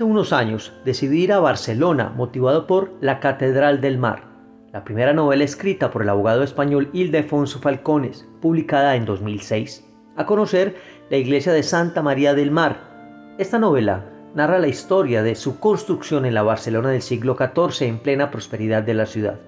Hace unos años decidí ir a Barcelona motivado por La Catedral del Mar, la primera novela escrita por el abogado español Ildefonso Falcones, publicada en 2006, a conocer la iglesia de Santa María del Mar. Esta novela narra la historia de su construcción en la Barcelona del siglo XIV en plena prosperidad de la ciudad.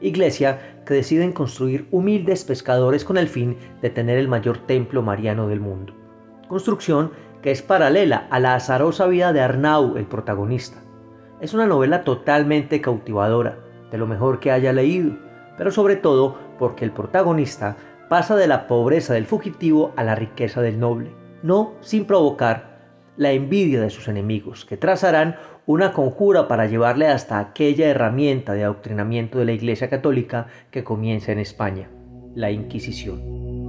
Iglesia que deciden construir humildes pescadores con el fin de tener el mayor templo mariano del mundo. Construcción que es paralela a la azarosa vida de Arnau, el protagonista. Es una novela totalmente cautivadora, de lo mejor que haya leído, pero sobre todo porque el protagonista pasa de la pobreza del fugitivo a la riqueza del noble, no sin provocar la envidia de sus enemigos, que trazarán una conjura para llevarle hasta aquella herramienta de adoctrinamiento de la Iglesia Católica que comienza en España, la Inquisición.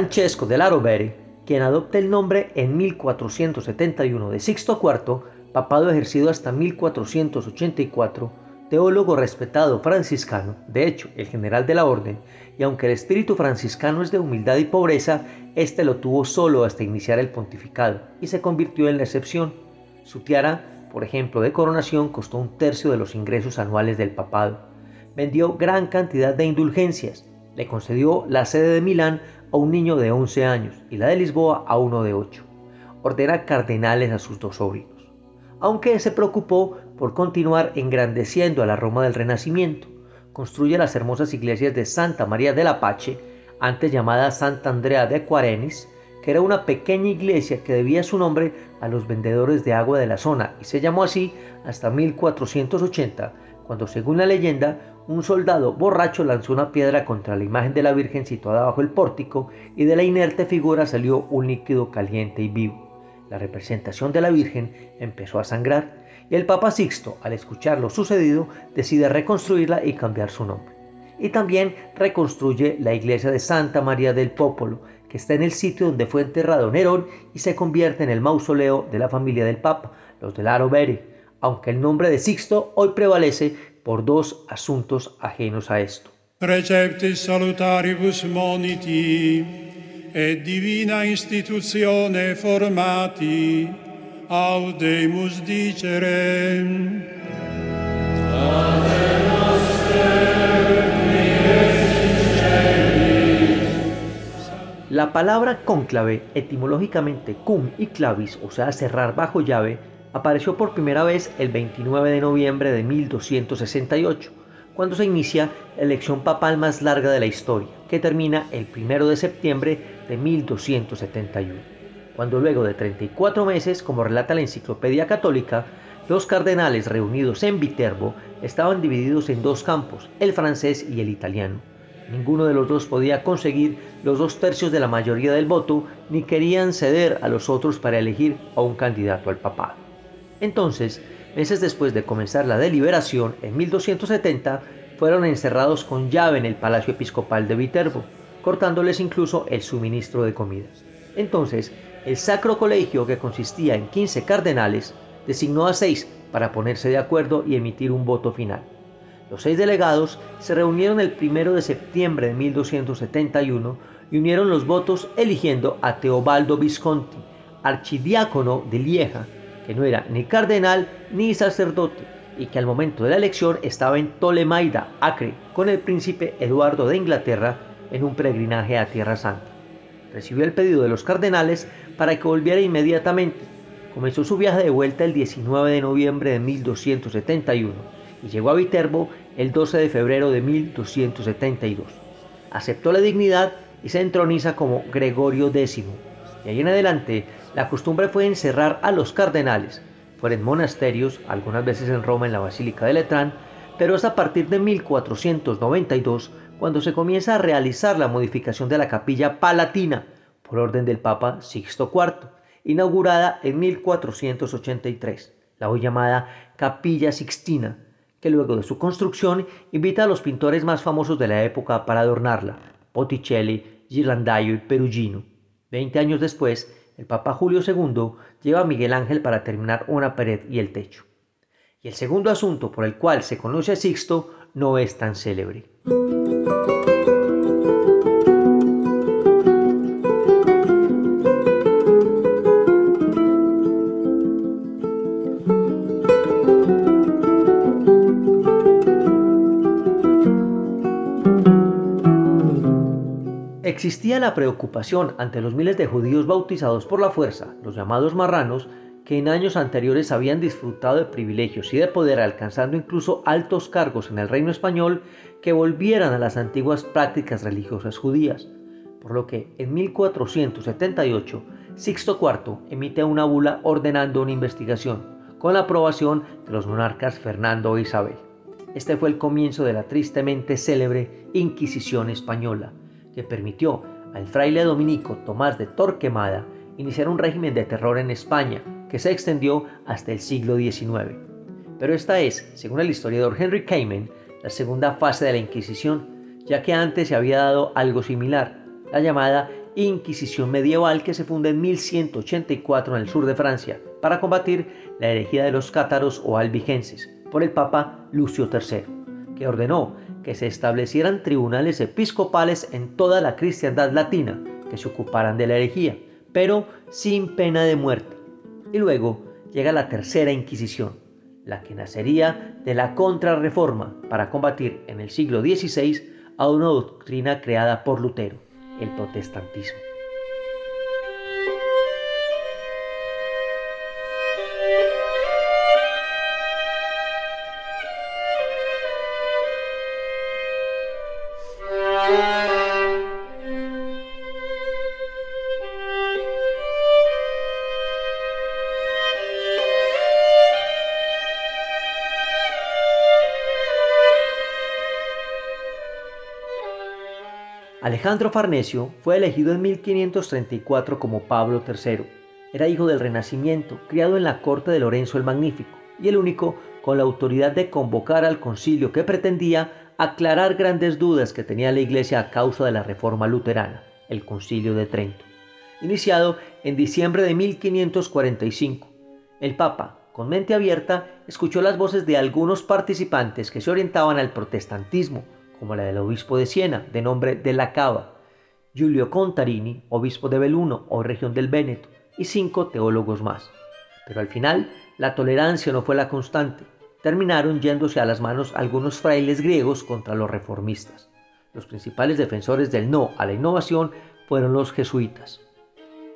Francesco de Rovere, quien adopta el nombre en 1471 de Sixto IV, papado ejercido hasta 1484, teólogo respetado franciscano, de hecho el general de la orden, y aunque el espíritu franciscano es de humildad y pobreza, éste lo tuvo solo hasta iniciar el pontificado y se convirtió en la excepción. Su tiara, por ejemplo, de coronación costó un tercio de los ingresos anuales del papado. Vendió gran cantidad de indulgencias, le concedió la sede de Milán a un niño de 11 años y la de Lisboa a uno de 8. Ordena cardenales a sus dos sobrinos, aunque se preocupó por continuar engrandeciendo a la Roma del Renacimiento. Construye las hermosas iglesias de Santa María del Apache, antes llamada Santa Andrea de Quarenis, que era una pequeña iglesia que debía su nombre a los vendedores de agua de la zona y se llamó así hasta 1480, cuando según la leyenda un soldado borracho lanzó una piedra contra la imagen de la Virgen situada bajo el pórtico y de la inerte figura salió un líquido caliente y vivo. La representación de la Virgen empezó a sangrar y el Papa Sixto, al escuchar lo sucedido, decide reconstruirla y cambiar su nombre. Y también reconstruye la iglesia de Santa María del Popolo, que está en el sitio donde fue enterrado Nerón y se convierte en el mausoleo de la familia del Papa, los de Laro Beri, aunque el nombre de Sixto hoy prevalece por dos asuntos ajenos a esto. Preceptis salutaribus moniti et divina institutione formati audemus dicere. La palabra cónclave, etimológicamente cum y clavis, o sea, cerrar bajo llave, apareció por primera vez el 29 de noviembre de 1268, cuando se inicia la elección papal más larga de la historia, que termina el 1 de septiembre de 1271, cuando luego de 34 meses, como relata la Enciclopedia Católica, los cardenales reunidos en Viterbo estaban divididos en dos campos, el francés y el italiano. Ninguno de los dos podía conseguir los dos tercios de la mayoría del voto, ni querían ceder a los otros para elegir a un candidato al papado. Entonces, meses después de comenzar la deliberación, en 1270, fueron encerrados con llave en el Palacio Episcopal de Viterbo, cortándoles incluso el suministro de comida. Entonces, el Sacro Colegio, que consistía en 15 cardenales, designó a seis para ponerse de acuerdo y emitir un voto final. Los seis delegados se reunieron el 1 de septiembre de 1271 y unieron los votos eligiendo a Teobaldo Visconti, archidiácono de Lieja, que no era ni cardenal ni sacerdote y que al momento de la elección estaba en Tolemaida, Acre, con el príncipe Eduardo de Inglaterra en un peregrinaje a Tierra Santa. Recibió el pedido de los cardenales para que volviera inmediatamente. Comenzó su viaje de vuelta el 19 de noviembre de 1271 y llegó a Viterbo el 12 de febrero de 1272. Aceptó la dignidad y se entroniza como Gregorio X. Y ahí en adelante la costumbre fue encerrar a los cardenales, fuera en monasterios, algunas veces en Roma en la Basílica de Letrán, pero es a partir de 1492 cuando se comienza a realizar la modificación de la capilla palatina por orden del Papa Sixto IV, inaugurada en 1483, la hoy llamada Capilla Sixtina, que luego de su construcción invita a los pintores más famosos de la época para adornarla, Botticelli, Ghirlandaio y Perugino. Veinte años después, el Papa Julio II lleva a Miguel Ángel para terminar una pared y el techo. Y el segundo asunto por el cual se conoce a Sixto no es tan célebre. Existía la preocupación ante los miles de judíos bautizados por la fuerza, los llamados marranos, que en años anteriores habían disfrutado de privilegios y de poder alcanzando incluso altos cargos en el reino español, que volvieran a las antiguas prácticas religiosas judías. Por lo que en 1478 Sixto IV emite una bula ordenando una investigación, con la aprobación de los monarcas Fernando e Isabel. Este fue el comienzo de la tristemente célebre Inquisición española, que permitió al fraile dominico Tomás de Torquemada iniciar un régimen de terror en España que se extendió hasta el siglo XIX. Pero esta es, según el historiador Henry Kamen, la segunda fase de la Inquisición, ya que antes se había dado algo similar, la llamada Inquisición medieval que se funda en 1184 en el sur de Francia para combatir la herejía de los cátaros o albigenses por el Papa Lucio III, que ordenó que se establecieran tribunales episcopales en toda la cristiandad latina que se ocuparan de la herejía, pero sin pena de muerte. Y luego llega la tercera Inquisición, la que nacería de la contrarreforma para combatir en el siglo XVI a una doctrina creada por Lutero, el protestantismo. Alejandro Farnesio fue elegido en 1534 como Pablo III. Era hijo del Renacimiento, criado en la corte de Lorenzo el Magnífico, y el único con la autoridad de convocar al concilio que pretendía aclarar grandes dudas que tenía la Iglesia a causa de la reforma luterana, el concilio de Trento. Iniciado en diciembre de 1545, el Papa, con mente abierta, escuchó las voces de algunos participantes que se orientaban al protestantismo, como la del obispo de Siena, de nombre de la Cava, Giulio Contarini, obispo de Belluno o región del Véneto, y cinco teólogos más. Pero al final, la tolerancia no fue la constante. Terminaron yéndose a las manos algunos frailes griegos contra los reformistas. Los principales defensores del no a la innovación fueron los jesuitas.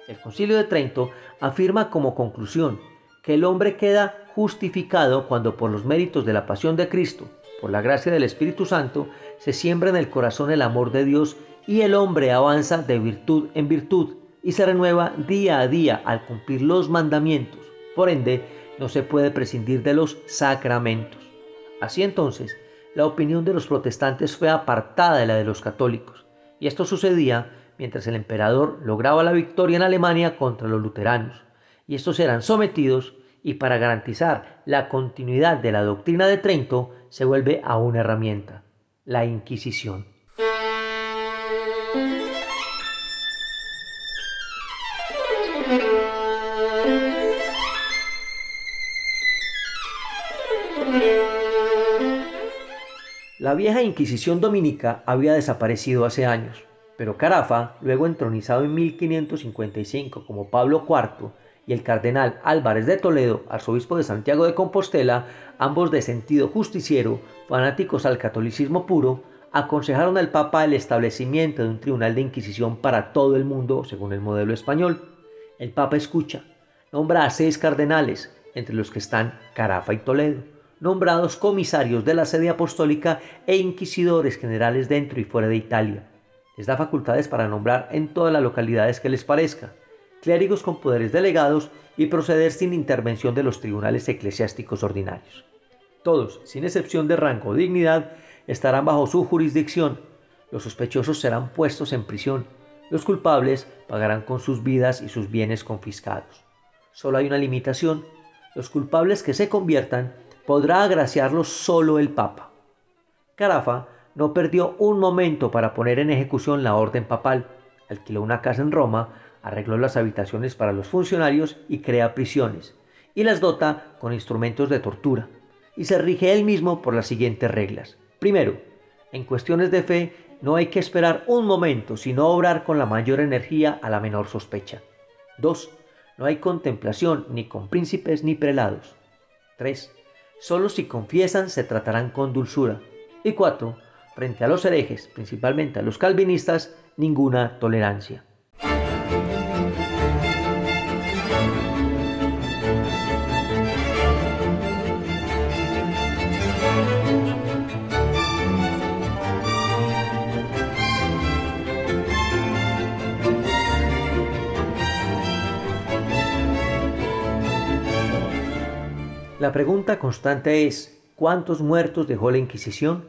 El Concilio de Trento afirma como conclusión que el hombre queda justificado cuando por los méritos de la pasión de Cristo, por la gracia del Espíritu Santo, se siembra en el corazón el amor de Dios y el hombre avanza de virtud en virtud y se renueva día a día al cumplir los mandamientos. Por ende, no se puede prescindir de los sacramentos. Así entonces, la opinión de los protestantes fue apartada de la de los católicos, y esto sucedía mientras el emperador lograba la victoria en Alemania contra los luteranos, y estos eran sometidos y para garantizar la continuidad de la doctrina de Trento se vuelve a una herramienta, la Inquisición. La vieja Inquisición dominica había desaparecido hace años, pero Carafa, luego entronizado en 1555 como Pablo IV, y el cardenal Álvarez de Toledo, arzobispo de Santiago de Compostela, ambos de sentido justiciero, fanáticos al catolicismo puro, aconsejaron al Papa el establecimiento de un tribunal de Inquisición para todo el mundo según el modelo español. El Papa escucha, nombra a seis cardenales, entre los que están Carafa y Toledo, nombrados comisarios de la sede apostólica e inquisidores generales dentro y fuera de Italia. Les da facultades para nombrar en todas las localidades que les parezca clérigos con poderes delegados y proceder sin intervención de los tribunales eclesiásticos ordinarios. Todos, sin excepción de rango o dignidad, estarán bajo su jurisdicción. Los sospechosos serán puestos en prisión. Los culpables pagarán con sus vidas y sus bienes confiscados. Solo hay una limitación. Los culpables que se conviertan podrá agraciarlos solo el Papa. Carafa no perdió un momento para poner en ejecución la orden papal, alquiló una casa en Roma, arregló las habitaciones para los funcionarios y crea prisiones, y las dota con instrumentos de tortura, y se rige él mismo por las siguientes reglas. Primero, en cuestiones de fe no hay que esperar un momento, sino obrar con la mayor energía a la menor sospecha. 2. No hay contemplación ni con príncipes ni prelados. 3. Solo si confiesan se tratarán con dulzura. Y 4. Frente a los herejes, principalmente a los calvinistas, ninguna tolerancia. La pregunta constante es, ¿cuántos muertos dejó la Inquisición?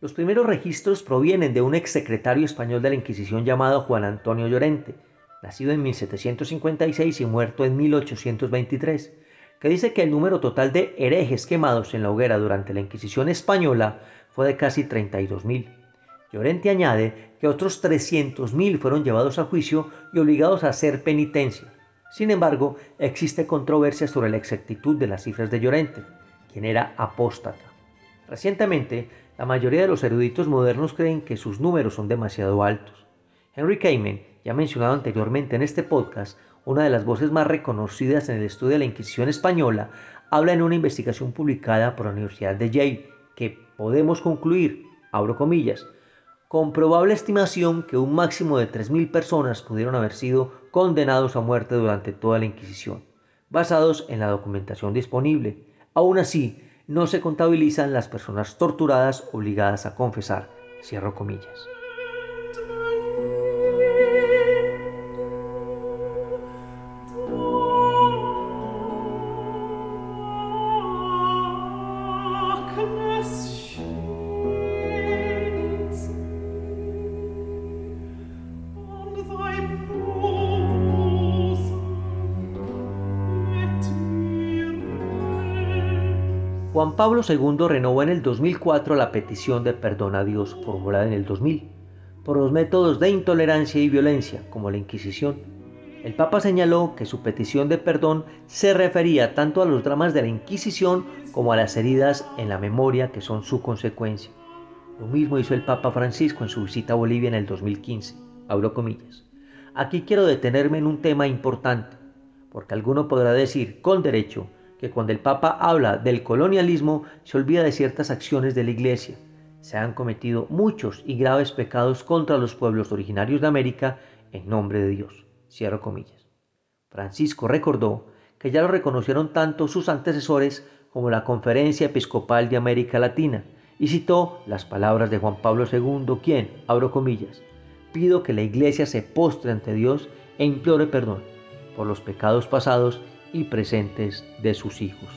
Los primeros registros provienen de un exsecretario español de la Inquisición llamado Juan Antonio Llorente, nacido en 1756 y muerto en 1823, que dice que el número total de herejes quemados en la hoguera durante la Inquisición española fue de casi 32.000. Llorente añade que otros 300.000 fueron llevados a juicio y obligados a hacer penitencia. Sin embargo, existe controversia sobre la exactitud de las cifras de Llorente, quien era apóstata. Recientemente, la mayoría de los eruditos modernos creen que sus números son demasiado altos. Henry Kamen, ya mencionado anteriormente en este podcast, una de las voces más reconocidas en el estudio de la Inquisición española, habla en una investigación publicada por la Universidad de Yale que podemos concluir, abro comillas, con probable estimación que un máximo de 3.000 personas pudieron haber sido condenados a muerte durante toda la Inquisición, basados en la documentación disponible. Aún así, no se contabilizan las personas torturadas obligadas a confesar. Cierro comillas. Juan Pablo II renovó en el 2004 la petición de perdón a Dios formulada en el 2000 por los métodos de intolerancia y violencia como la Inquisición. El Papa señaló que su petición de perdón se refería tanto a los dramas de la Inquisición como a las heridas en la memoria que son su consecuencia. Lo mismo hizo el Papa Francisco en su visita a Bolivia en el 2015. Abro comillas. Aquí quiero detenerme en un tema importante, porque alguno podrá decir, con derecho, que cuando el Papa habla del colonialismo se olvida de ciertas acciones de la Iglesia. Se han cometido muchos y graves pecados contra los pueblos originarios de América en nombre de Dios. Cierro comillas. Francisco recordó que ya lo reconocieron tanto sus antecesores como la Conferencia Episcopal de América Latina y citó las palabras de Juan Pablo II, quien, abro comillas, pido que la Iglesia se postre ante Dios e implore perdón por los pecados pasados y presentes de sus hijos.